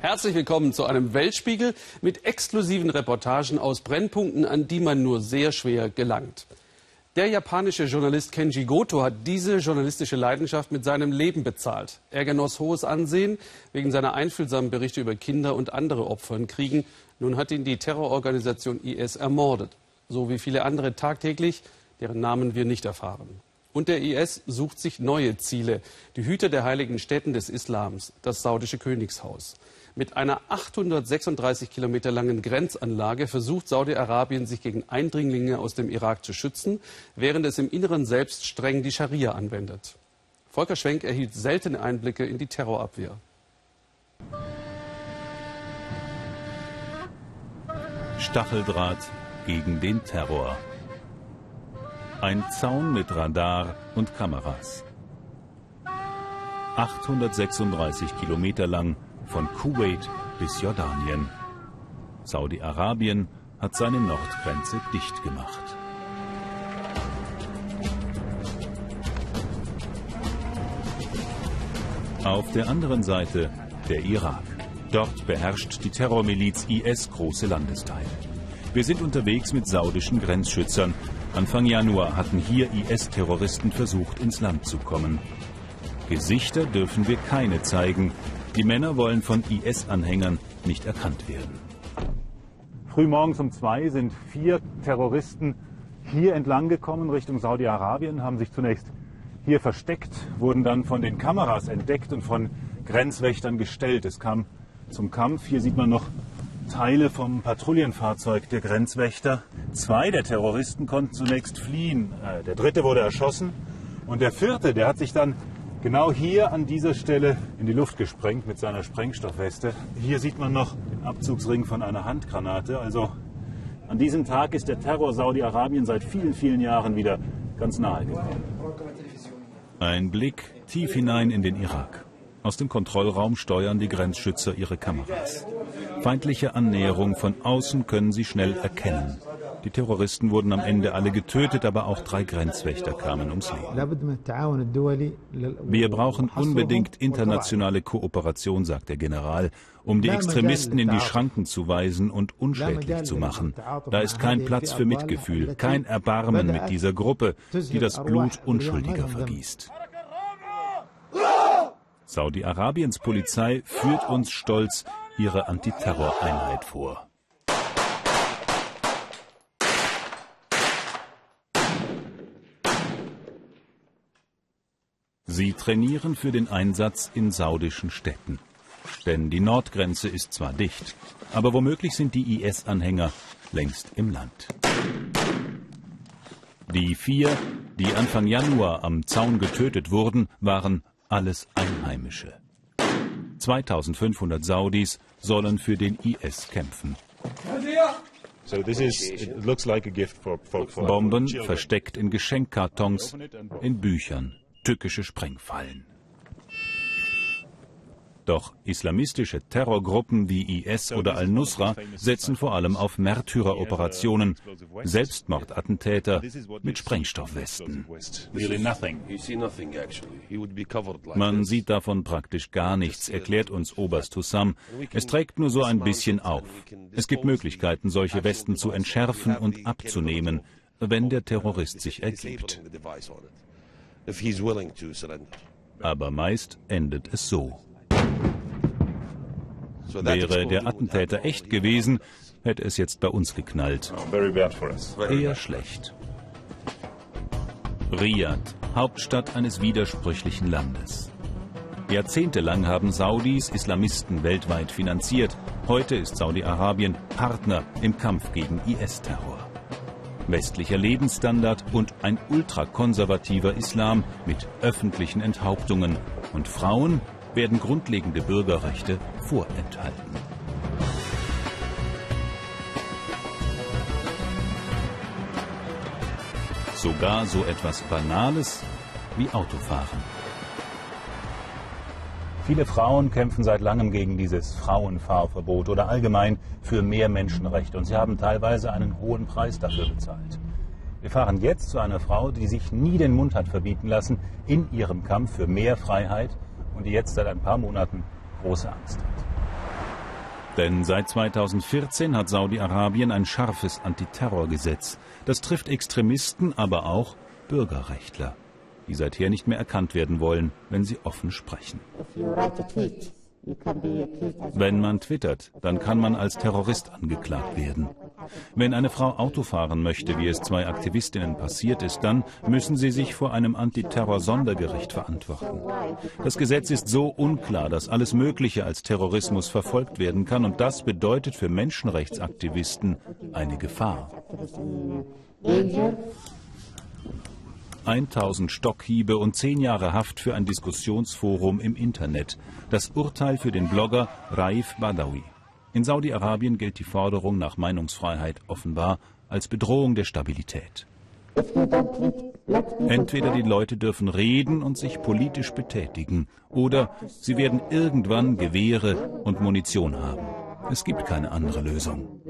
Herzlich willkommen zu einem Weltspiegel mit exklusiven Reportagen aus Brennpunkten, an die man nur sehr schwer gelangt. Der japanische Journalist Kenji Goto hat diese journalistische Leidenschaft mit seinem Leben bezahlt. Er genoss hohes Ansehen wegen seiner einfühlsamen Berichte über Kinder und andere Opfer in Kriegen. Nun hat ihn die Terrororganisation IS ermordet, so wie viele andere tagtäglich, deren Namen wir nicht erfahren. Und der IS sucht sich neue Ziele, die Hüter der heiligen Stätten des Islams, das saudische Königshaus. Mit einer 836 Kilometer langen Grenzanlage versucht Saudi-Arabien, sich gegen Eindringlinge aus dem Irak zu schützen, während es im Inneren selbst streng die Scharia anwendet. Volker Schwenk erhielt seltene Einblicke in die Terrorabwehr. Stacheldraht gegen den Terror. Ein Zaun mit Radar und Kameras. 836 Kilometer lang von Kuwait bis Jordanien. Saudi-Arabien hat seine Nordgrenze dicht gemacht. Auf der anderen Seite der Irak. Dort beherrscht die Terrormiliz IS große Landesteile. Wir sind unterwegs mit saudischen Grenzschützern. Anfang Januar hatten hier IS-Terroristen versucht, ins Land zu kommen. Gesichter dürfen wir keine zeigen, die Männer wollen von IS-Anhängern nicht erkannt werden. Frühmorgens um zwei sind vier Terroristen hier entlang gekommen Richtung Saudi-Arabien, haben sich zunächst hier versteckt, wurden dann von den Kameras entdeckt und von Grenzwächtern gestellt. Es kam zum Kampf. Hier sieht man noch Teile vom Patrouillenfahrzeug der Grenzwächter. Zwei der Terroristen konnten zunächst fliehen. Äh, der dritte wurde erschossen. Und der vierte, der hat sich dann genau hier an dieser Stelle in die Luft gesprengt mit seiner Sprengstoffweste. Hier sieht man noch den Abzugsring von einer Handgranate. Also an diesem Tag ist der Terror Saudi-Arabien seit vielen, vielen Jahren wieder ganz nahe gekommen. Ein Blick tief hinein in den Irak. Aus dem Kontrollraum steuern die Grenzschützer ihre Kameras. Feindliche Annäherung von außen können sie schnell erkennen. Die Terroristen wurden am Ende alle getötet, aber auch drei Grenzwächter kamen ums Leben. Wir brauchen unbedingt internationale Kooperation, sagt der General, um die Extremisten in die Schranken zu weisen und unschädlich zu machen. Da ist kein Platz für Mitgefühl, kein Erbarmen mit dieser Gruppe, die das Blut Unschuldiger vergießt. Saudi-Arabiens Polizei führt uns stolz ihre Antiterroreinheit vor. Sie trainieren für den Einsatz in saudischen Städten. Denn die Nordgrenze ist zwar dicht, aber womöglich sind die IS-Anhänger längst im Land. Die vier, die Anfang Januar am Zaun getötet wurden, waren alles Einheimische. 2500 Saudis sollen für den IS kämpfen. Bomben versteckt in Geschenkkartons, in Büchern tückische Sprengfallen. Doch islamistische Terrorgruppen wie IS oder Al-Nusra setzen vor allem auf Märtyreroperationen, Selbstmordattentäter mit Sprengstoffwesten. Man sieht davon praktisch gar nichts, erklärt uns Oberst Hussam. Es trägt nur so ein bisschen auf. Es gibt Möglichkeiten, solche Westen zu entschärfen und abzunehmen, wenn der Terrorist sich ergibt. Aber meist endet es so. Wäre der Attentäter echt gewesen, hätte es jetzt bei uns geknallt. Eher schlecht. Riyadh, Hauptstadt eines widersprüchlichen Landes. Jahrzehntelang haben Saudis Islamisten weltweit finanziert. Heute ist Saudi-Arabien Partner im Kampf gegen IS-Terror westlicher Lebensstandard und ein ultrakonservativer Islam mit öffentlichen Enthauptungen. Und Frauen werden grundlegende Bürgerrechte vorenthalten. Sogar so etwas Banales wie Autofahren. Viele Frauen kämpfen seit langem gegen dieses Frauenfahrverbot oder allgemein für mehr Menschenrechte und sie haben teilweise einen hohen Preis dafür bezahlt. Wir fahren jetzt zu einer Frau, die sich nie den Mund hat verbieten lassen in ihrem Kampf für mehr Freiheit und die jetzt seit ein paar Monaten große Angst hat. Denn seit 2014 hat Saudi-Arabien ein scharfes Antiterrorgesetz. Das trifft Extremisten, aber auch Bürgerrechtler, die seither nicht mehr erkannt werden wollen, wenn sie offen sprechen. Wenn man twittert, dann kann man als Terrorist angeklagt werden. Wenn eine Frau Auto fahren möchte, wie es zwei Aktivistinnen passiert ist, dann müssen sie sich vor einem Antiterror-Sondergericht verantworten. Das Gesetz ist so unklar, dass alles Mögliche als Terrorismus verfolgt werden kann und das bedeutet für Menschenrechtsaktivisten eine Gefahr. 1000 Stockhiebe und 10 Jahre Haft für ein Diskussionsforum im Internet. Das Urteil für den Blogger Raif Badawi. In Saudi-Arabien gilt die Forderung nach Meinungsfreiheit offenbar als Bedrohung der Stabilität. Entweder die Leute dürfen reden und sich politisch betätigen, oder sie werden irgendwann Gewehre und Munition haben. Es gibt keine andere Lösung.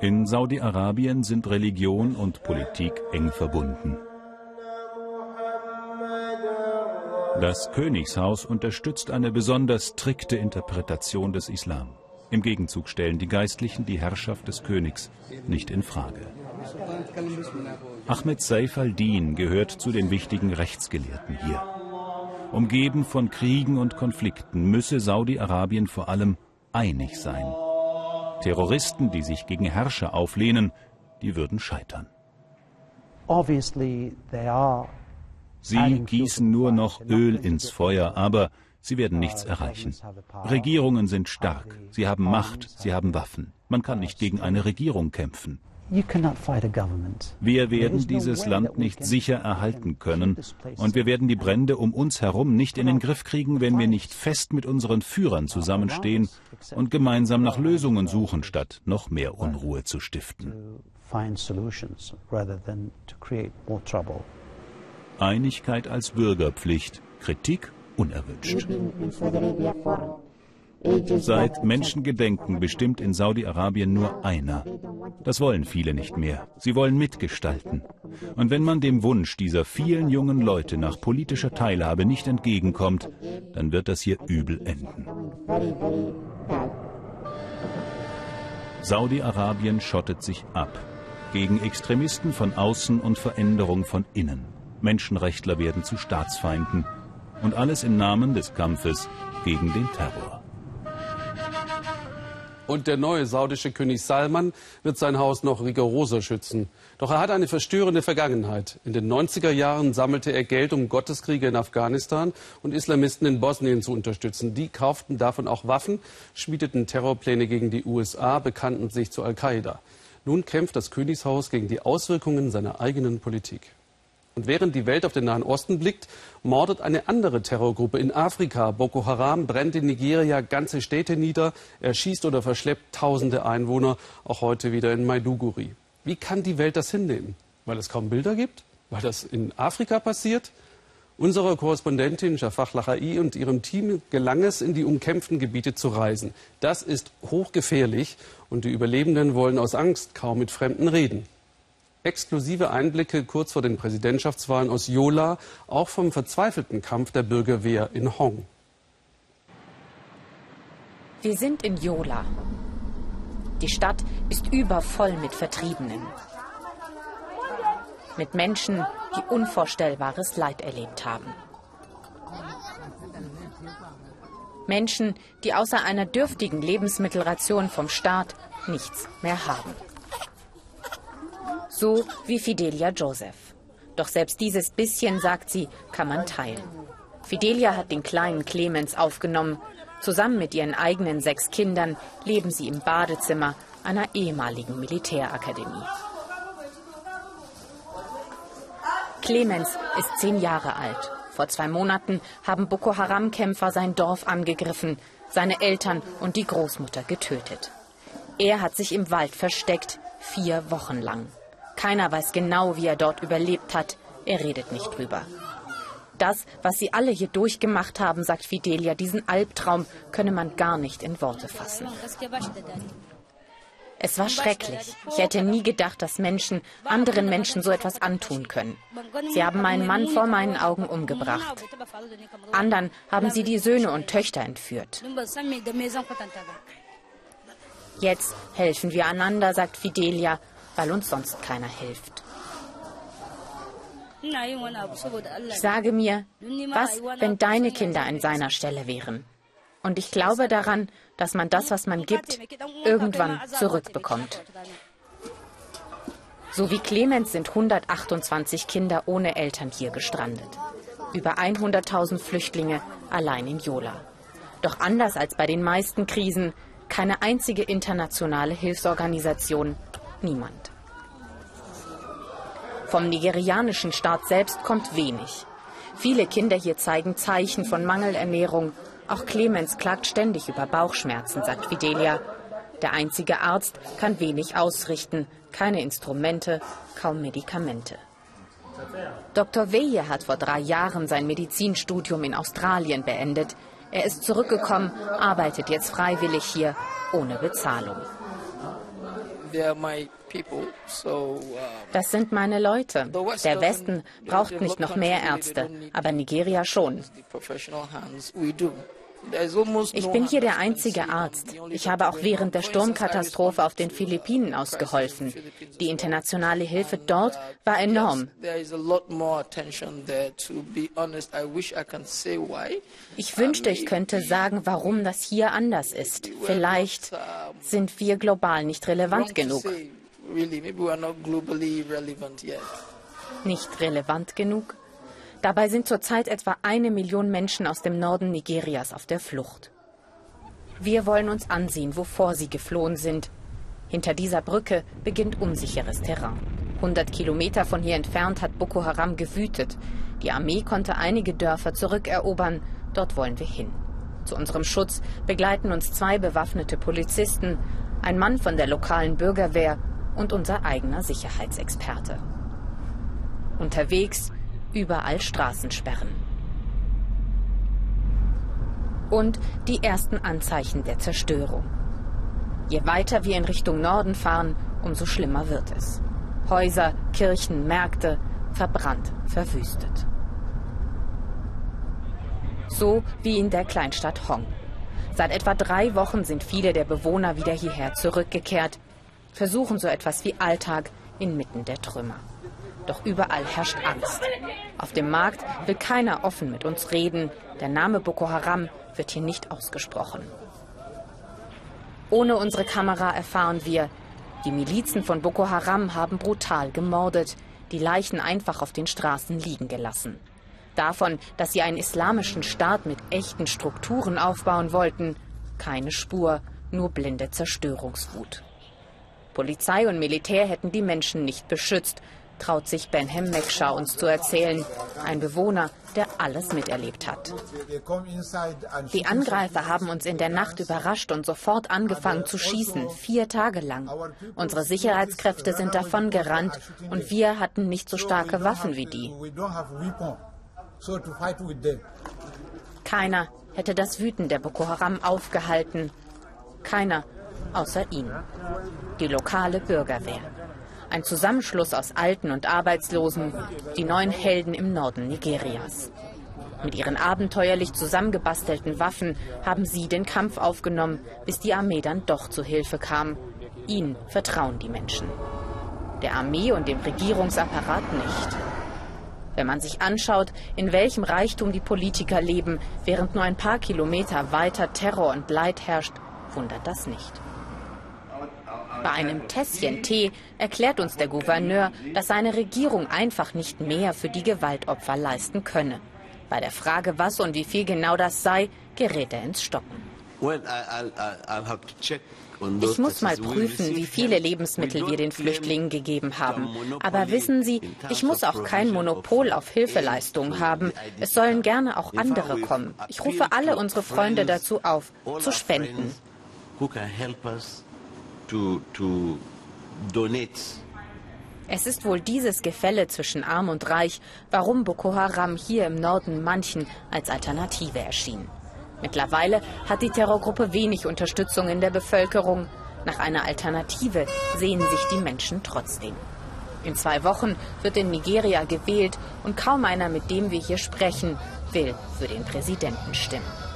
In Saudi-Arabien sind Religion und Politik eng verbunden. Das Königshaus unterstützt eine besonders strikte Interpretation des Islam. Im Gegenzug stellen die Geistlichen die Herrschaft des Königs nicht in Frage. Ahmed Saif al-Din gehört zu den wichtigen Rechtsgelehrten hier. Umgeben von Kriegen und Konflikten müsse Saudi-Arabien vor allem einig sein. Terroristen, die sich gegen Herrscher auflehnen, die würden scheitern. Sie gießen nur noch Öl ins Feuer, aber sie werden nichts erreichen. Regierungen sind stark, sie haben Macht, sie haben Waffen. Man kann nicht gegen eine Regierung kämpfen. Wir werden dieses Land nicht sicher erhalten können. und wir werden die Brände um uns herum nicht in den Griff kriegen, wenn wir nicht fest mit unseren Führern zusammenstehen und gemeinsam nach Lösungen suchen, statt noch mehr Unruhe zu stiften. Einigkeit als Bürgerpflicht, Kritik unerwünscht. Seit Menschengedenken bestimmt in Saudi-Arabien nur einer. Das wollen viele nicht mehr. Sie wollen mitgestalten. Und wenn man dem Wunsch dieser vielen jungen Leute nach politischer Teilhabe nicht entgegenkommt, dann wird das hier übel enden. Saudi-Arabien schottet sich ab. Gegen Extremisten von außen und Veränderung von innen. Menschenrechtler werden zu Staatsfeinden. Und alles im Namen des Kampfes gegen den Terror. Und der neue saudische König Salman wird sein Haus noch rigoroser schützen. Doch er hat eine verstörende Vergangenheit. In den 90er Jahren sammelte er Geld, um Gotteskriege in Afghanistan und Islamisten in Bosnien zu unterstützen. Die kauften davon auch Waffen, schmiedeten Terrorpläne gegen die USA, bekannten sich zu Al-Qaida. Nun kämpft das Königshaus gegen die Auswirkungen seiner eigenen Politik. Und während die Welt auf den Nahen Osten blickt, mordet eine andere Terrorgruppe in Afrika. Boko Haram brennt in Nigeria ganze Städte nieder, erschießt oder verschleppt tausende Einwohner, auch heute wieder in Maiduguri. Wie kann die Welt das hinnehmen? Weil es kaum Bilder gibt? Weil das in Afrika passiert? Unserer Korrespondentin Jafar Lachai und ihrem Team gelang es, in die umkämpften Gebiete zu reisen. Das ist hochgefährlich und die Überlebenden wollen aus Angst kaum mit Fremden reden exklusive Einblicke kurz vor den Präsidentschaftswahlen aus Yola, auch vom verzweifelten Kampf der Bürgerwehr in Hong. Wir sind in Yola. Die Stadt ist übervoll mit Vertriebenen. Mit Menschen, die unvorstellbares Leid erlebt haben. Menschen, die außer einer dürftigen Lebensmittelration vom Staat nichts mehr haben so wie Fidelia Joseph. Doch selbst dieses bisschen, sagt sie, kann man teilen. Fidelia hat den kleinen Clemens aufgenommen. Zusammen mit ihren eigenen sechs Kindern leben sie im Badezimmer einer ehemaligen Militärakademie. Clemens ist zehn Jahre alt. Vor zwei Monaten haben Boko Haram-Kämpfer sein Dorf angegriffen, seine Eltern und die Großmutter getötet. Er hat sich im Wald versteckt, vier Wochen lang. Keiner weiß genau, wie er dort überlebt hat. Er redet nicht drüber. Das, was sie alle hier durchgemacht haben, sagt Fidelia, diesen Albtraum könne man gar nicht in Worte fassen. Es war schrecklich. Ich hätte nie gedacht, dass Menschen anderen Menschen so etwas antun können. Sie haben meinen Mann vor meinen Augen umgebracht. Andern haben sie die Söhne und Töchter entführt. Jetzt helfen wir einander, sagt Fidelia, weil uns sonst keiner hilft. Ich sage mir, was, wenn deine Kinder an seiner Stelle wären? Und ich glaube daran, dass man das, was man gibt, irgendwann zurückbekommt. So wie Clemens sind 128 Kinder ohne Eltern hier gestrandet. Über 100.000 Flüchtlinge allein in Jola. Doch anders als bei den meisten Krisen, keine einzige internationale Hilfsorganisation, niemand. Vom nigerianischen Staat selbst kommt wenig. Viele Kinder hier zeigen Zeichen von Mangelernährung. Auch Clemens klagt ständig über Bauchschmerzen, sagt Fidelia. Der einzige Arzt kann wenig ausrichten, keine Instrumente, kaum Medikamente. Dr. Weje hat vor drei Jahren sein Medizinstudium in Australien beendet. Er ist zurückgekommen, arbeitet jetzt freiwillig hier, ohne Bezahlung. Uh, das sind meine Leute. Der Westen braucht nicht noch mehr Ärzte, aber Nigeria schon. Ich bin hier der einzige Arzt. Ich habe auch während der Sturmkatastrophe auf den Philippinen ausgeholfen. Die internationale Hilfe dort war enorm. Ich wünschte, ich könnte sagen, warum das hier anders ist. Vielleicht sind wir global nicht relevant genug. Nicht relevant genug? Dabei sind zurzeit etwa eine Million Menschen aus dem Norden Nigerias auf der Flucht. Wir wollen uns ansehen, wovor sie geflohen sind. Hinter dieser Brücke beginnt unsicheres Terrain. 100 Kilometer von hier entfernt hat Boko Haram gewütet. Die Armee konnte einige Dörfer zurückerobern. Dort wollen wir hin. Zu unserem Schutz begleiten uns zwei bewaffnete Polizisten, ein Mann von der lokalen Bürgerwehr und unser eigener Sicherheitsexperte. Unterwegs überall Straßensperren. Und die ersten Anzeichen der Zerstörung. Je weiter wir in Richtung Norden fahren, umso schlimmer wird es. Häuser, Kirchen, Märkte, verbrannt, verwüstet. So wie in der Kleinstadt Hong. Seit etwa drei Wochen sind viele der Bewohner wieder hierher zurückgekehrt, versuchen so etwas wie Alltag inmitten der Trümmer. Doch überall herrscht Angst. Auf dem Markt will keiner offen mit uns reden. Der Name Boko Haram wird hier nicht ausgesprochen. Ohne unsere Kamera erfahren wir, die Milizen von Boko Haram haben brutal gemordet, die Leichen einfach auf den Straßen liegen gelassen. Davon, dass sie einen islamischen Staat mit echten Strukturen aufbauen wollten, keine Spur, nur blinde Zerstörungswut. Polizei und Militär hätten die Menschen nicht beschützt, traut sich Benhem Meksha uns zu erzählen, ein Bewohner, der alles miterlebt hat. Die Angreifer haben uns in der Nacht überrascht und sofort angefangen zu schießen, vier Tage lang. Unsere Sicherheitskräfte sind davon gerannt und wir hatten nicht so starke Waffen wie die. Keiner hätte das Wüten der Boko Haram aufgehalten. Keiner außer ihm. Die lokale Bürgerwehr. Ein Zusammenschluss aus Alten und Arbeitslosen, die neuen Helden im Norden Nigerias. Mit ihren abenteuerlich zusammengebastelten Waffen haben sie den Kampf aufgenommen, bis die Armee dann doch zu Hilfe kam. Ihnen vertrauen die Menschen. Der Armee und dem Regierungsapparat nicht. Wenn man sich anschaut, in welchem Reichtum die Politiker leben, während nur ein paar Kilometer weiter Terror und Leid herrscht, wundert das nicht. Bei einem Tässchen Tee erklärt uns der Gouverneur, dass seine Regierung einfach nicht mehr für die Gewaltopfer leisten könne. Bei der Frage, was und wie viel genau das sei, gerät er ins Stocken. Ich muss mal prüfen, wie viele Lebensmittel wir den Flüchtlingen gegeben haben. Aber wissen Sie, ich muss auch kein Monopol auf Hilfeleistungen haben. Es sollen gerne auch andere kommen. Ich rufe alle unsere Freunde dazu auf, zu spenden to, to donate. Es ist wohl dieses Gefälle zwischen Arm und Reich, warum Boko Haram hier im Norden manchen als Alternative erschien. Mittlerweile hat die Terrorgruppe wenig Unterstützung in der Bevölkerung. Nach einer Alternative sehen sich die Menschen trotzdem. In zwei Wochen wird in Nigeria gewählt und kaum einer, mit dem wir hier sprechen, will für den Präsidenten stimmen.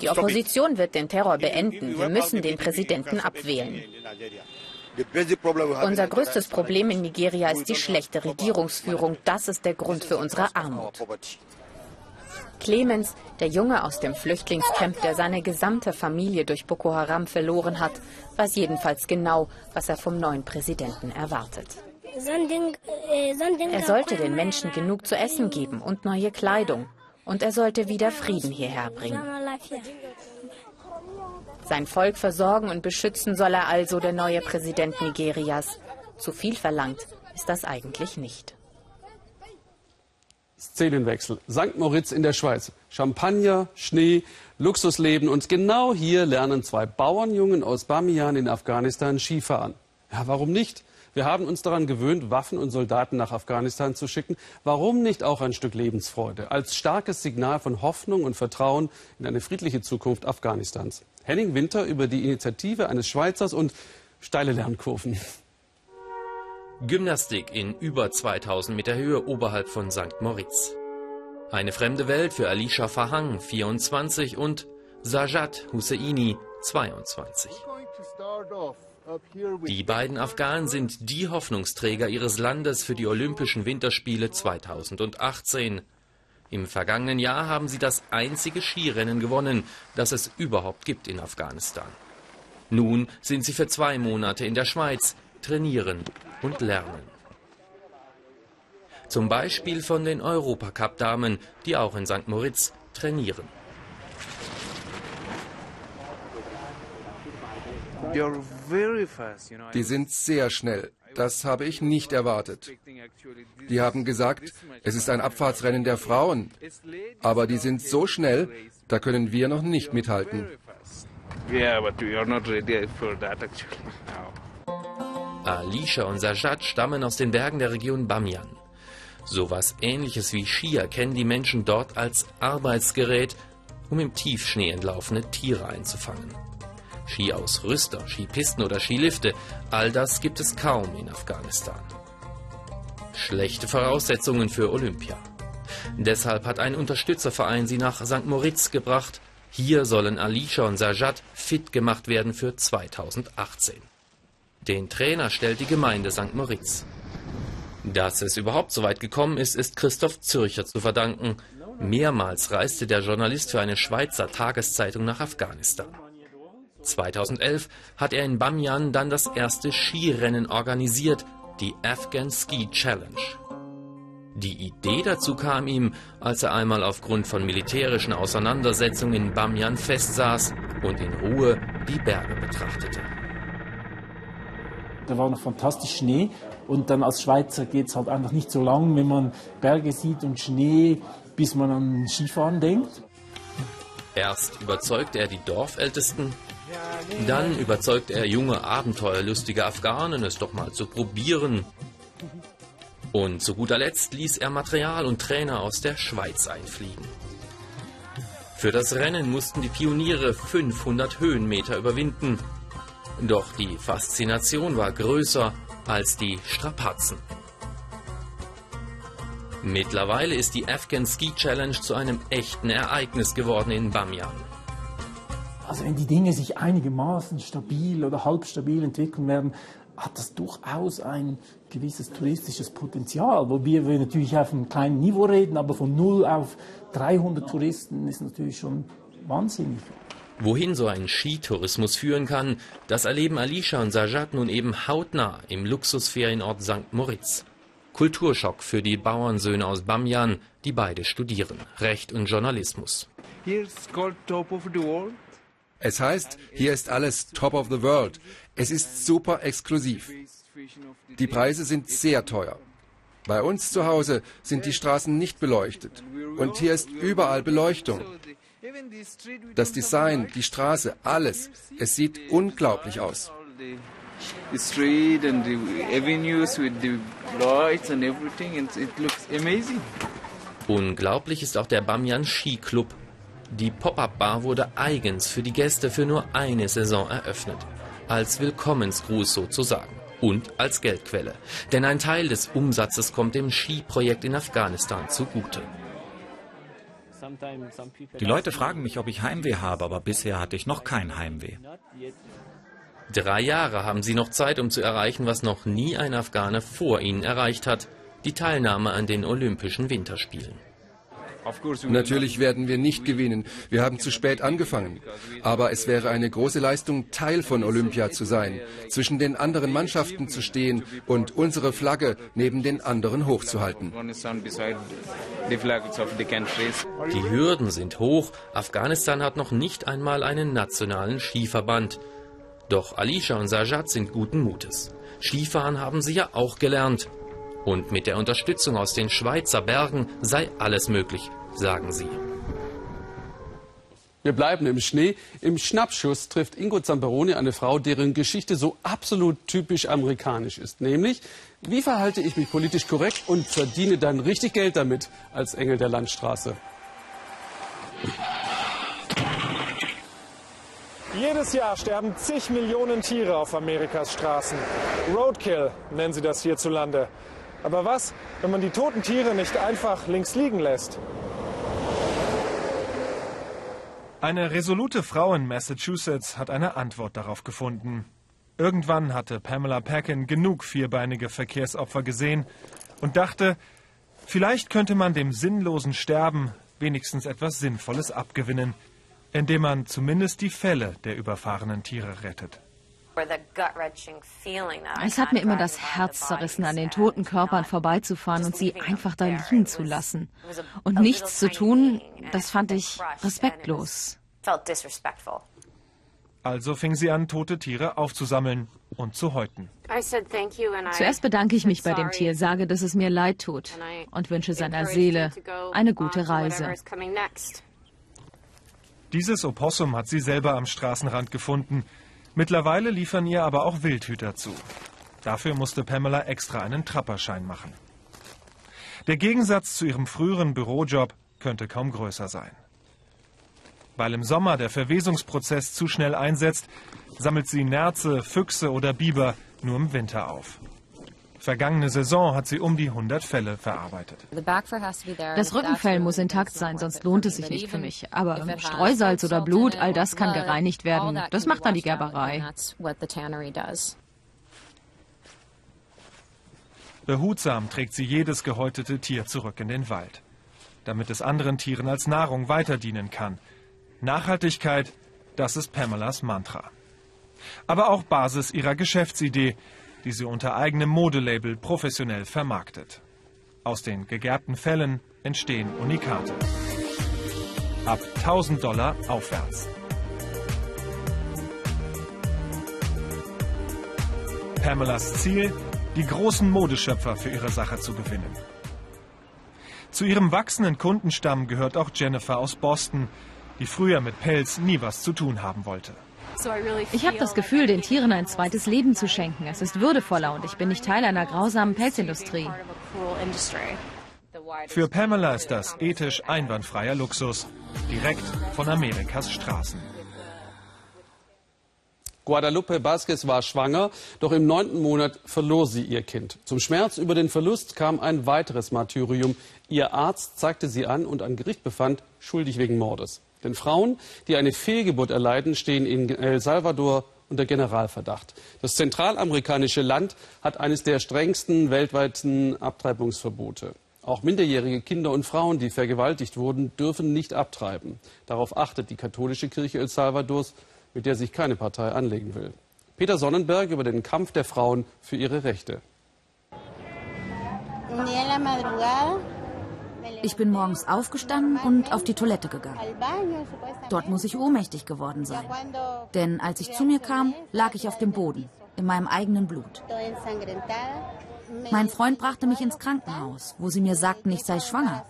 Die Opposition wird den Terror beenden. Wir müssen den Präsidenten abwählen. Unser größtes Problem in Nigeria ist die schlechte Regierungsführung. Das ist der Grund für unsere Armut. Clemens, der Junge aus dem Flüchtlingscamp, der seine gesamte Familie durch Boko Haram verloren hat, weiß jedenfalls genau, was er vom neuen Präsidenten erwartet. Er sollte den Menschen genug zu essen geben und neue Kleidung. Und er sollte wieder Frieden hierher bringen. Sein Volk versorgen und beschützen soll er also, der neue Präsident Nigerias. Zu viel verlangt ist das eigentlich nicht. Szenenwechsel. St. Moritz in der Schweiz. Champagner, Schnee, Luxusleben. Und genau hier lernen zwei Bauernjungen aus Bamiyan in Afghanistan Skifahren. Ja, warum nicht? Wir haben uns daran gewöhnt, Waffen und Soldaten nach Afghanistan zu schicken. Warum nicht auch ein Stück Lebensfreude? Als starkes Signal von Hoffnung und Vertrauen in eine friedliche Zukunft Afghanistans. Henning Winter über die Initiative eines Schweizers und steile Lernkurven. Gymnastik in über 2000 Meter Höhe oberhalb von St. Moritz. Eine fremde Welt für Alicia Fahang, 24, und Sajad Husseini, 22. Die beiden Afghanen sind die Hoffnungsträger ihres Landes für die Olympischen Winterspiele 2018. Im vergangenen Jahr haben sie das einzige Skirennen gewonnen, das es überhaupt gibt in Afghanistan. Nun sind sie für zwei Monate in der Schweiz, trainieren und lernen. Zum Beispiel von den Europacup-Damen, die auch in St. Moritz trainieren. Die sind sehr schnell. Das habe ich nicht erwartet. Die haben gesagt, es ist ein Abfahrtsrennen der Frauen. Aber die sind so schnell, da können wir noch nicht mithalten. Alicia und Sajad stammen aus den Bergen der Region Bamiyan. Sowas ähnliches wie Skier kennen die Menschen dort als Arbeitsgerät, um im Tiefschnee entlaufene Tiere einzufangen. Skiausrüster, Skipisten oder Skilifte, all das gibt es kaum in Afghanistan. Schlechte Voraussetzungen für Olympia. Deshalb hat ein Unterstützerverein sie nach St. Moritz gebracht. Hier sollen Alicia und Sajad fit gemacht werden für 2018. Den Trainer stellt die Gemeinde St. Moritz. Dass es überhaupt so weit gekommen ist, ist Christoph Zürcher zu verdanken. Mehrmals reiste der Journalist für eine Schweizer Tageszeitung nach Afghanistan. 2011 hat er in Bamiyan dann das erste Skirennen organisiert, die Afghan Ski Challenge. Die Idee dazu kam ihm, als er einmal aufgrund von militärischen Auseinandersetzungen in Bamiyan festsaß und in Ruhe die Berge betrachtete. Da war noch fantastisch Schnee und dann als Schweizer geht es halt einfach nicht so lang, wenn man Berge sieht und Schnee, bis man an Skifahren denkt. Erst überzeugt er die Dorfältesten, dann überzeugt er junge, abenteuerlustige Afghanen, es doch mal zu probieren. Und zu guter Letzt ließ er Material und Trainer aus der Schweiz einfliegen. Für das Rennen mussten die Pioniere 500 Höhenmeter überwinden. Doch die Faszination war größer als die Strapazen. Mittlerweile ist die Afghan Ski Challenge zu einem echten Ereignis geworden in Bamiyan. Also wenn die Dinge sich einigermaßen stabil oder halb stabil entwickeln werden, hat das durchaus ein gewisses touristisches Potenzial. Wobei wir natürlich auf einem kleinen Niveau reden, aber von 0 auf 300 Touristen ist natürlich schon wahnsinnig. Wohin so ein Skitourismus führen kann, das erleben Alicia und Sajad nun eben hautnah im Luxusferienort St. Moritz. Kulturschock für die Bauernsöhne aus Bamiyan, die beide studieren, Recht und Journalismus. Es heißt, hier ist alles Top of the World. Es ist super exklusiv. Die Preise sind sehr teuer. Bei uns zu Hause sind die Straßen nicht beleuchtet. Und hier ist überall Beleuchtung. Das Design, die Straße, alles. Es sieht unglaublich aus. street and the avenues with the lights and everything. And it looks amazing. Unglaublich ist auch der Bamian Ski Club. Die Pop-up-Bar wurde eigens für die Gäste für nur eine Saison eröffnet. Als Willkommensgruß sozusagen. Und als Geldquelle. Denn ein Teil des Umsatzes kommt dem Skiprojekt in Afghanistan zugute. Die Leute fragen mich, ob ich Heimweh habe, aber bisher hatte ich noch kein Heimweh. Drei Jahre haben sie noch Zeit, um zu erreichen, was noch nie ein Afghane vor ihnen erreicht hat, die Teilnahme an den Olympischen Winterspielen. Natürlich werden wir nicht gewinnen. Wir haben zu spät angefangen. Aber es wäre eine große Leistung, Teil von Olympia zu sein, zwischen den anderen Mannschaften zu stehen und unsere Flagge neben den anderen hochzuhalten. Die Hürden sind hoch. Afghanistan hat noch nicht einmal einen nationalen Skiverband. Doch Alicia und Sajad sind guten Mutes. Skifahren haben sie ja auch gelernt. Und mit der Unterstützung aus den Schweizer Bergen sei alles möglich, sagen sie. Wir bleiben im Schnee. Im Schnappschuss trifft Ingo Zamperoni eine Frau, deren Geschichte so absolut typisch amerikanisch ist. Nämlich, wie verhalte ich mich politisch korrekt und verdiene dann richtig Geld damit als Engel der Landstraße? Jedes Jahr sterben zig Millionen Tiere auf Amerikas Straßen. Roadkill nennen sie das hierzulande. Aber was, wenn man die toten Tiere nicht einfach links liegen lässt? Eine resolute Frau in Massachusetts hat eine Antwort darauf gefunden. Irgendwann hatte Pamela Packin genug vierbeinige Verkehrsopfer gesehen und dachte, vielleicht könnte man dem sinnlosen Sterben wenigstens etwas Sinnvolles abgewinnen, indem man zumindest die Fälle der überfahrenen Tiere rettet. Es hat mir immer das Herz zerrissen, an den toten Körpern vorbeizufahren und sie einfach da liegen zu lassen. Und nichts zu tun, das fand ich respektlos. Also fing sie an, tote Tiere aufzusammeln und zu häuten. Zuerst bedanke ich mich bei dem Tier, sage, dass es mir leid tut und wünsche seiner Seele eine gute Reise. Dieses Opossum hat sie selber am Straßenrand gefunden. Mittlerweile liefern ihr aber auch Wildhüter zu. Dafür musste Pamela extra einen Trapperschein machen. Der Gegensatz zu ihrem früheren Bürojob könnte kaum größer sein. Weil im Sommer der Verwesungsprozess zu schnell einsetzt, sammelt sie Nerze, Füchse oder Biber nur im Winter auf. Vergangene Saison hat sie um die 100 Fälle verarbeitet. Das Rückenfell muss intakt sein, sonst lohnt es sich nicht für mich. Aber Streusalz oder Blut, all das kann gereinigt werden. Das macht dann die Gerberei. Behutsam trägt sie jedes gehäutete Tier zurück in den Wald, damit es anderen Tieren als Nahrung weiter dienen kann. Nachhaltigkeit, das ist Pamelas Mantra. Aber auch Basis ihrer Geschäftsidee, die sie unter eigenem Modelabel professionell vermarktet. Aus den gegerbten Fällen entstehen Unikate. Ab 1000 Dollar aufwärts. Pamelas Ziel, die großen Modeschöpfer für ihre Sache zu gewinnen. Zu ihrem wachsenden Kundenstamm gehört auch Jennifer aus Boston, die früher mit Pelz nie was zu tun haben wollte. Ich habe das Gefühl, den Tieren ein zweites Leben zu schenken. Es ist würdevoller und ich bin nicht Teil einer grausamen Pelzindustrie. Für Pamela ist das ethisch einwandfreier Luxus, direkt von Amerikas Straßen. Guadalupe Vasquez war schwanger, doch im neunten Monat verlor sie ihr Kind. Zum Schmerz über den Verlust kam ein weiteres Martyrium. Ihr Arzt zeigte sie an und an Gericht befand, schuldig wegen Mordes. Denn Frauen, die eine Fehlgeburt erleiden, stehen in El Salvador unter Generalverdacht. Das zentralamerikanische Land hat eines der strengsten weltweiten Abtreibungsverbote. Auch minderjährige Kinder und Frauen, die vergewaltigt wurden, dürfen nicht abtreiben. Darauf achtet die katholische Kirche El Salvadors, mit der sich keine Partei anlegen will. Peter Sonnenberg über den Kampf der Frauen für ihre Rechte. Ich bin morgens aufgestanden und auf die Toilette gegangen. Dort muss ich ohnmächtig geworden sein. Denn als ich zu mir kam, lag ich auf dem Boden, in meinem eigenen Blut. Mein Freund brachte mich ins Krankenhaus, wo sie mir sagten, ich sei schwanger.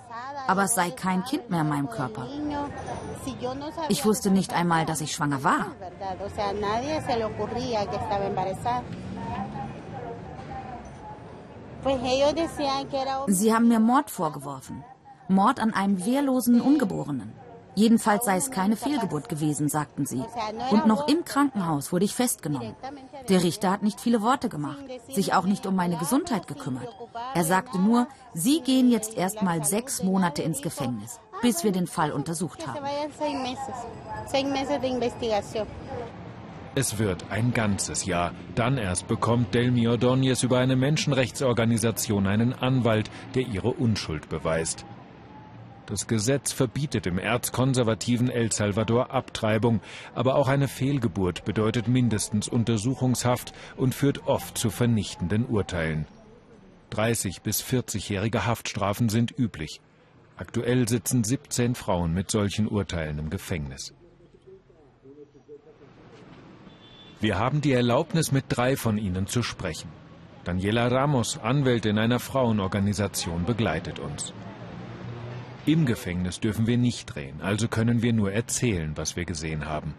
Aber es sei kein Kind mehr in meinem Körper. Ich wusste nicht einmal, dass ich schwanger war. Sie haben mir Mord vorgeworfen. Mord an einem wehrlosen Ungeborenen. Jedenfalls sei es keine Fehlgeburt gewesen, sagten sie. Und noch im Krankenhaus wurde ich festgenommen. Der Richter hat nicht viele Worte gemacht, sich auch nicht um meine Gesundheit gekümmert. Er sagte nur, Sie gehen jetzt erst mal sechs Monate ins Gefängnis, bis wir den Fall untersucht haben. Es wird ein ganzes Jahr. Dann erst bekommt Delmi Ordóñez über eine Menschenrechtsorganisation einen Anwalt, der ihre Unschuld beweist. Das Gesetz verbietet im erzkonservativen El Salvador Abtreibung, aber auch eine Fehlgeburt bedeutet mindestens Untersuchungshaft und führt oft zu vernichtenden Urteilen. 30 bis 40-jährige Haftstrafen sind üblich. Aktuell sitzen 17 Frauen mit solchen Urteilen im Gefängnis. Wir haben die Erlaubnis, mit drei von ihnen zu sprechen. Daniela Ramos, Anwältin einer Frauenorganisation, begleitet uns. Im Gefängnis dürfen wir nicht drehen, also können wir nur erzählen, was wir gesehen haben.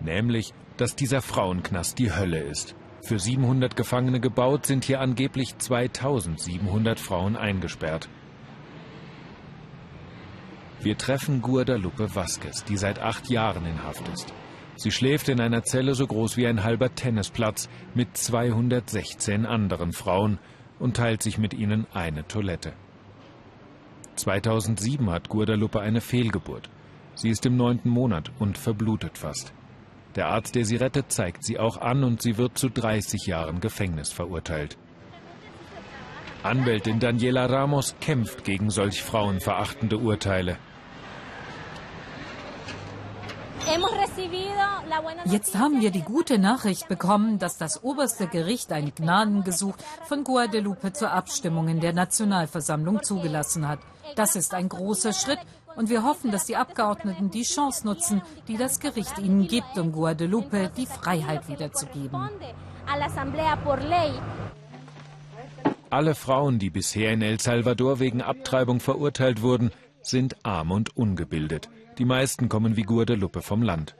Nämlich, dass dieser Frauenknast die Hölle ist. Für 700 Gefangene gebaut sind hier angeblich 2700 Frauen eingesperrt. Wir treffen Guadalupe Vasquez, die seit acht Jahren in Haft ist. Sie schläft in einer Zelle so groß wie ein halber Tennisplatz mit 216 anderen Frauen und teilt sich mit ihnen eine Toilette. 2007 hat Guadalupe eine Fehlgeburt. Sie ist im neunten Monat und verblutet fast. Der Arzt, der sie rettet, zeigt sie auch an und sie wird zu 30 Jahren Gefängnis verurteilt. Anwältin Daniela Ramos kämpft gegen solch frauenverachtende Urteile. Jetzt haben wir die gute Nachricht bekommen, dass das oberste Gericht ein Gnadengesuch von Guadalupe zur Abstimmung in der Nationalversammlung zugelassen hat. Das ist ein großer Schritt und wir hoffen, dass die Abgeordneten die Chance nutzen, die das Gericht ihnen gibt, um Guadalupe die Freiheit wiederzugeben. Alle Frauen, die bisher in El Salvador wegen Abtreibung verurteilt wurden, sind arm und ungebildet. Die meisten kommen wie Guadalupe vom Land.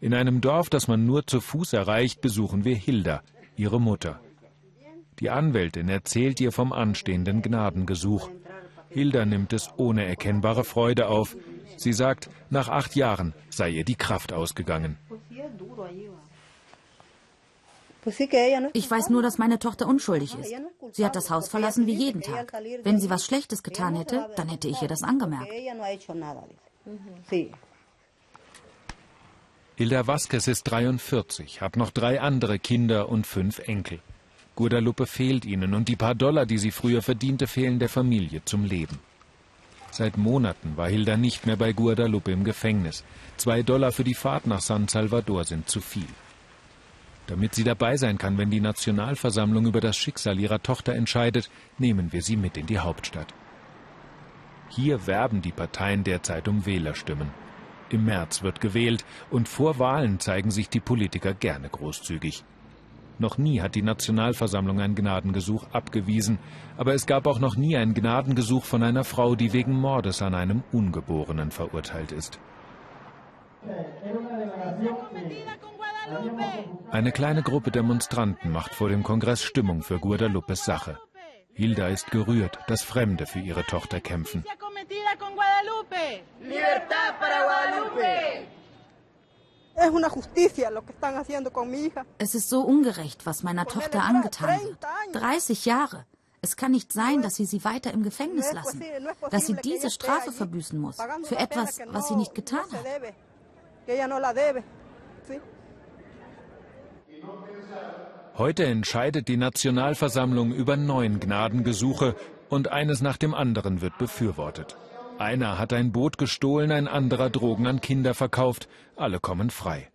In einem Dorf, das man nur zu Fuß erreicht, besuchen wir Hilda, ihre Mutter. Die Anwältin erzählt ihr vom anstehenden Gnadengesuch. Hilda nimmt es ohne erkennbare Freude auf. Sie sagt, nach acht Jahren sei ihr die Kraft ausgegangen. Ich weiß nur, dass meine Tochter unschuldig ist. Sie hat das Haus verlassen wie jeden Tag. Wenn sie was Schlechtes getan hätte, dann hätte ich ihr das angemerkt. Hilda Vasquez ist 43, hat noch drei andere Kinder und fünf Enkel. Guadalupe fehlt ihnen und die paar Dollar, die sie früher verdiente, fehlen der Familie zum Leben. Seit Monaten war Hilda nicht mehr bei Guadalupe im Gefängnis. Zwei Dollar für die Fahrt nach San Salvador sind zu viel. Damit sie dabei sein kann, wenn die Nationalversammlung über das Schicksal ihrer Tochter entscheidet, nehmen wir sie mit in die Hauptstadt. Hier werben die Parteien derzeit um Wählerstimmen. Im März wird gewählt und vor Wahlen zeigen sich die Politiker gerne großzügig. Noch nie hat die Nationalversammlung ein Gnadengesuch abgewiesen, aber es gab auch noch nie ein Gnadengesuch von einer Frau, die wegen Mordes an einem Ungeborenen verurteilt ist. Eine kleine Gruppe Demonstranten macht vor dem Kongress Stimmung für Guadalupes Sache. Hilda ist gerührt, dass Fremde für ihre Tochter kämpfen. Es ist so ungerecht, was meiner Tochter angetan wird. 30 Jahre. Es kann nicht sein, dass sie sie weiter im Gefängnis lassen, dass sie diese Strafe verbüßen muss für etwas, was sie nicht getan hat. Heute entscheidet die Nationalversammlung über neun Gnadengesuche und eines nach dem anderen wird befürwortet. Einer hat ein Boot gestohlen, ein anderer Drogen an Kinder verkauft. Alle kommen frei.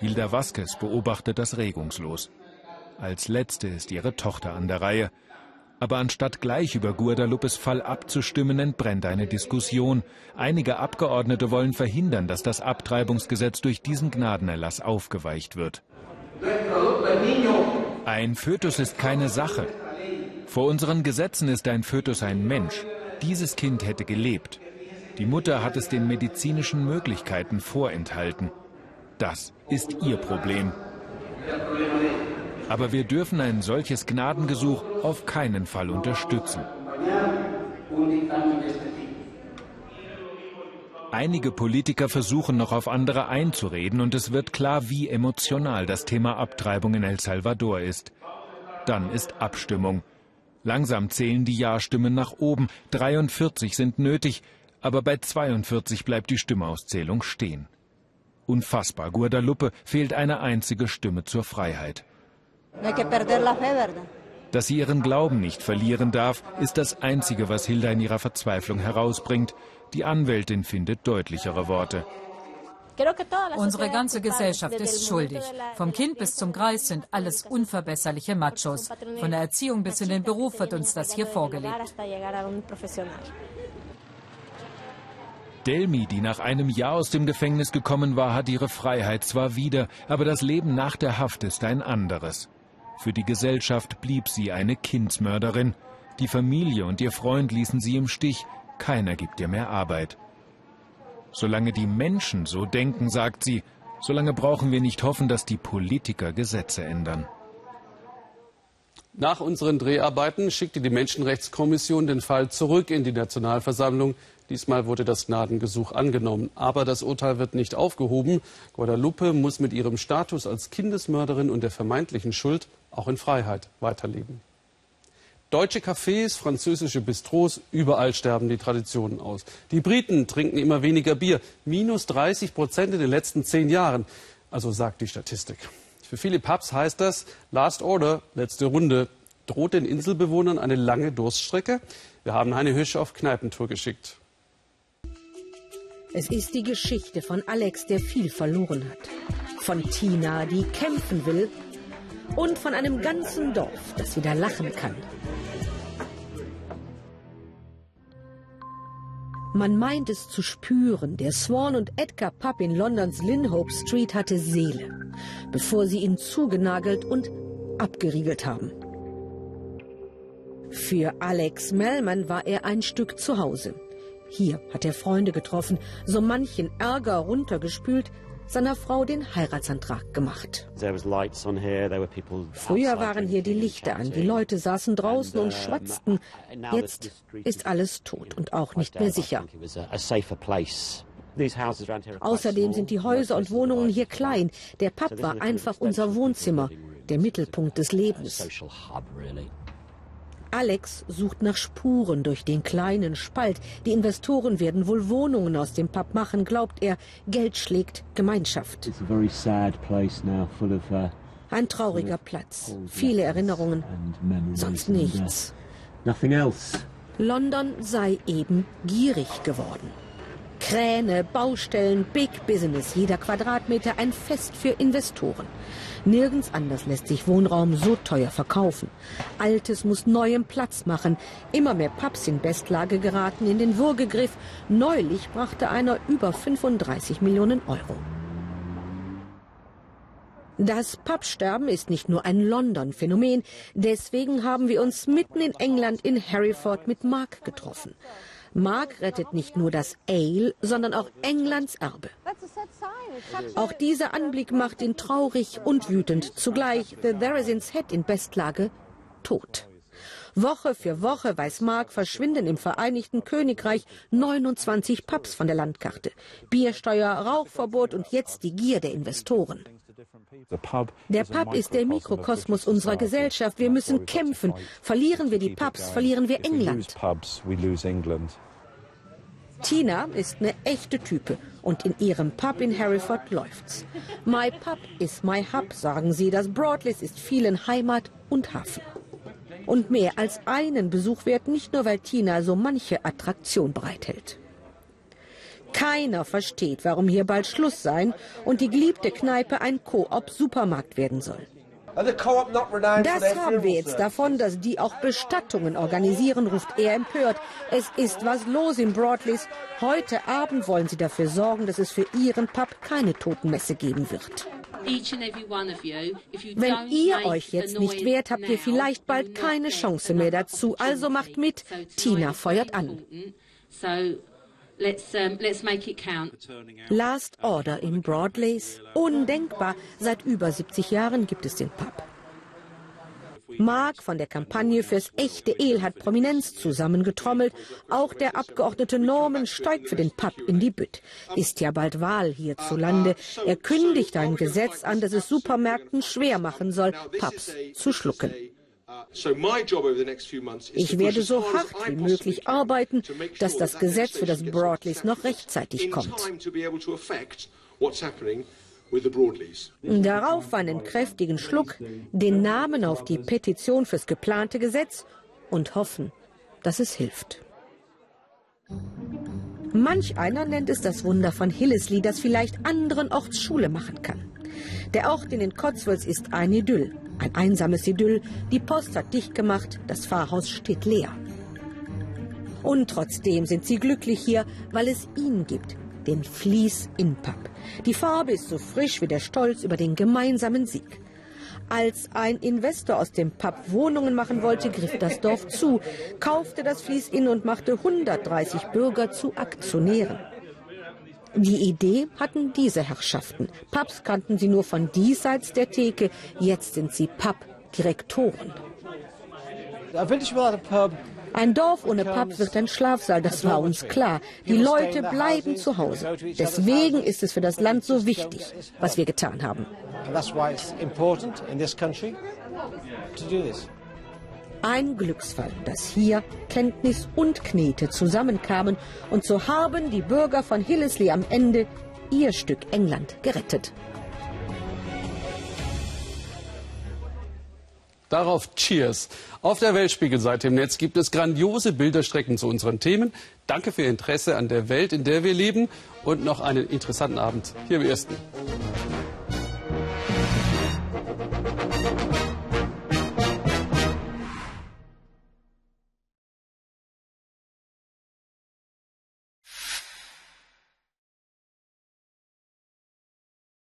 Hilda Vasquez beobachtet das regungslos. Als letzte ist ihre Tochter an der Reihe. Aber anstatt gleich über Guadalupes Fall abzustimmen, entbrennt eine Diskussion. Einige Abgeordnete wollen verhindern, dass das Abtreibungsgesetz durch diesen Gnadenerlass aufgeweicht wird. Ein Fötus ist keine Sache. Vor unseren Gesetzen ist ein Fötus ein Mensch. Dieses Kind hätte gelebt. Die Mutter hat es den medizinischen Möglichkeiten vorenthalten. Das ist ihr Problem. Aber wir dürfen ein solches Gnadengesuch auf keinen Fall unterstützen. Einige Politiker versuchen noch auf andere einzureden und es wird klar, wie emotional das Thema Abtreibung in El Salvador ist. Dann ist Abstimmung. Langsam zählen die Ja-Stimmen nach oben. 43 sind nötig, aber bei 42 bleibt die Stimmauszählung stehen. Unfassbar, Guadalupe fehlt eine einzige Stimme zur Freiheit. Dass sie ihren Glauben nicht verlieren darf, ist das Einzige, was Hilda in ihrer Verzweiflung herausbringt. Die Anwältin findet deutlichere Worte. Unsere ganze Gesellschaft ist schuldig. Vom Kind bis zum Greis sind alles unverbesserliche Machos. Von der Erziehung bis in den Beruf wird uns das hier vorgelebt. Delmi, die nach einem Jahr aus dem Gefängnis gekommen war, hat ihre Freiheit zwar wieder, aber das Leben nach der Haft ist ein anderes. Für die Gesellschaft blieb sie eine Kindsmörderin. Die Familie und ihr Freund ließen sie im Stich. Keiner gibt ihr mehr Arbeit. Solange die Menschen so denken, sagt sie, solange brauchen wir nicht hoffen, dass die Politiker Gesetze ändern. Nach unseren Dreharbeiten schickte die Menschenrechtskommission den Fall zurück in die Nationalversammlung. Diesmal wurde das Gnadengesuch angenommen. Aber das Urteil wird nicht aufgehoben. Guadalupe muss mit ihrem Status als Kindesmörderin und der vermeintlichen Schuld auch in Freiheit weiterleben. Deutsche Cafés, französische Bistros, überall sterben die Traditionen aus. Die Briten trinken immer weniger Bier, minus 30 Prozent in den letzten zehn Jahren. Also sagt die Statistik. Für viele Pubs heißt das Last Order, letzte Runde. Droht den Inselbewohnern eine lange Durststrecke? Wir haben eine Hüsch auf Kneipentour geschickt. Es ist die Geschichte von Alex, der viel verloren hat. Von Tina, die kämpfen will. Und von einem ganzen Dorf, das wieder lachen kann. Man meint es zu spüren, der Swan und Edgar Pub in Londons Linhope Street hatte Seele, bevor sie ihn zugenagelt und abgeriegelt haben. Für Alex Melman war er ein Stück zu Hause. Hier hat er Freunde getroffen, so manchen Ärger runtergespült, seiner Frau den Heiratsantrag gemacht. Früher waren hier die Lichter an, die Leute saßen draußen und schwatzten. Jetzt ist alles tot und auch nicht mehr sicher. Außerdem sind die Häuser und Wohnungen hier klein. Der Pub war einfach unser Wohnzimmer, der Mittelpunkt des Lebens. Alex sucht nach Spuren durch den kleinen Spalt. Die Investoren werden wohl Wohnungen aus dem Pub machen, glaubt er. Geld schlägt Gemeinschaft. Uh, Ein trauriger Platz. Viele Erinnerungen. Sonst nichts. London sei eben gierig geworden. Kräne, Baustellen, Big Business, jeder Quadratmeter ein Fest für Investoren. Nirgends anders lässt sich Wohnraum so teuer verkaufen. Altes muss neuem Platz machen. Immer mehr Pubs in Bestlage geraten in den Würgegriff. Neulich brachte einer über 35 Millionen Euro. Das Pubsterben ist nicht nur ein London-Phänomen. Deswegen haben wir uns mitten in England in Hereford mit Mark getroffen. Mark rettet nicht nur das Ale, sondern auch Englands Erbe. Auch dieser Anblick macht ihn traurig und wütend. Zugleich The Theresins Head in Bestlage tot. Woche für Woche weiß Mark verschwinden im Vereinigten Königreich 29 Pubs von der Landkarte. Biersteuer, Rauchverbot und jetzt die Gier der Investoren. Der Pub ist der Mikrokosmos unserer Gesellschaft. Wir müssen kämpfen. Verlieren wir die Pubs, verlieren wir England. Tina ist eine echte Type und in ihrem Pub in Hereford läuft's. My Pub is my Hub, sagen sie. Das Broadleys ist vielen Heimat und Hafen. Und mehr als einen Besuch wert, nicht nur weil Tina so manche Attraktion bereithält. Keiner versteht, warum hier bald Schluss sein und die geliebte Kneipe ein Koop-Supermarkt werden soll. Das haben wir jetzt davon, dass die auch Bestattungen organisieren, ruft er empört. Es ist was los im Broadleys. Heute Abend wollen sie dafür sorgen, dass es für ihren Pub keine Totenmesse geben wird. Wenn ihr euch jetzt nicht wehrt, habt ihr vielleicht bald keine Chance mehr dazu. Also macht mit. Tina feuert an. Last Order in Broadleys? Undenkbar. Seit über 70 Jahren gibt es den Pub. Mark von der Kampagne fürs echte El hat Prominenz zusammengetrommelt. Auch der Abgeordnete Norman steigt für den Pub in die Bütt. Ist ja bald Wahl hierzulande. Er kündigt ein Gesetz an, das es Supermärkten schwer machen soll, Pubs zu schlucken. Ich werde so hart wie möglich arbeiten, dass das Gesetz für das Broadleys noch rechtzeitig kommt. Darauf einen kräftigen Schluck, den Namen auf die Petition fürs geplante Gesetz und hoffen, dass es hilft. Manch einer nennt es das Wunder von Hillesley, das vielleicht anderen Orts Schule machen kann. Der Ort in den Cotswolds ist ein Idyll, ein einsames Idyll. Die Post hat dicht gemacht, das Pfarrhaus steht leer. Und trotzdem sind sie glücklich hier, weil es ihn gibt, den Fleece in Pub. Die Farbe ist so frisch wie der Stolz über den gemeinsamen Sieg. Als ein Investor aus dem Pub Wohnungen machen wollte, griff das Dorf zu, kaufte das Fließ in und machte 130 Bürger zu Aktionären. Die Idee hatten diese Herrschaften. Pubs kannten sie nur von diesseits der Theke, jetzt sind sie Pub-Direktoren. Ein Dorf ohne Pub wird ein Schlafsaal, das war uns klar. Die Leute bleiben zu Hause. Deswegen ist es für das Land so wichtig, was wir getan haben. Ein Glücksfall, dass hier Kenntnis und Knete zusammenkamen und so haben die Bürger von Hillesley am Ende ihr Stück England gerettet. Darauf Cheers. Auf der Weltspiegelseite im Netz gibt es grandiose Bilderstrecken zu unseren Themen. Danke für Ihr Interesse an der Welt, in der wir leben und noch einen interessanten Abend hier im Ersten.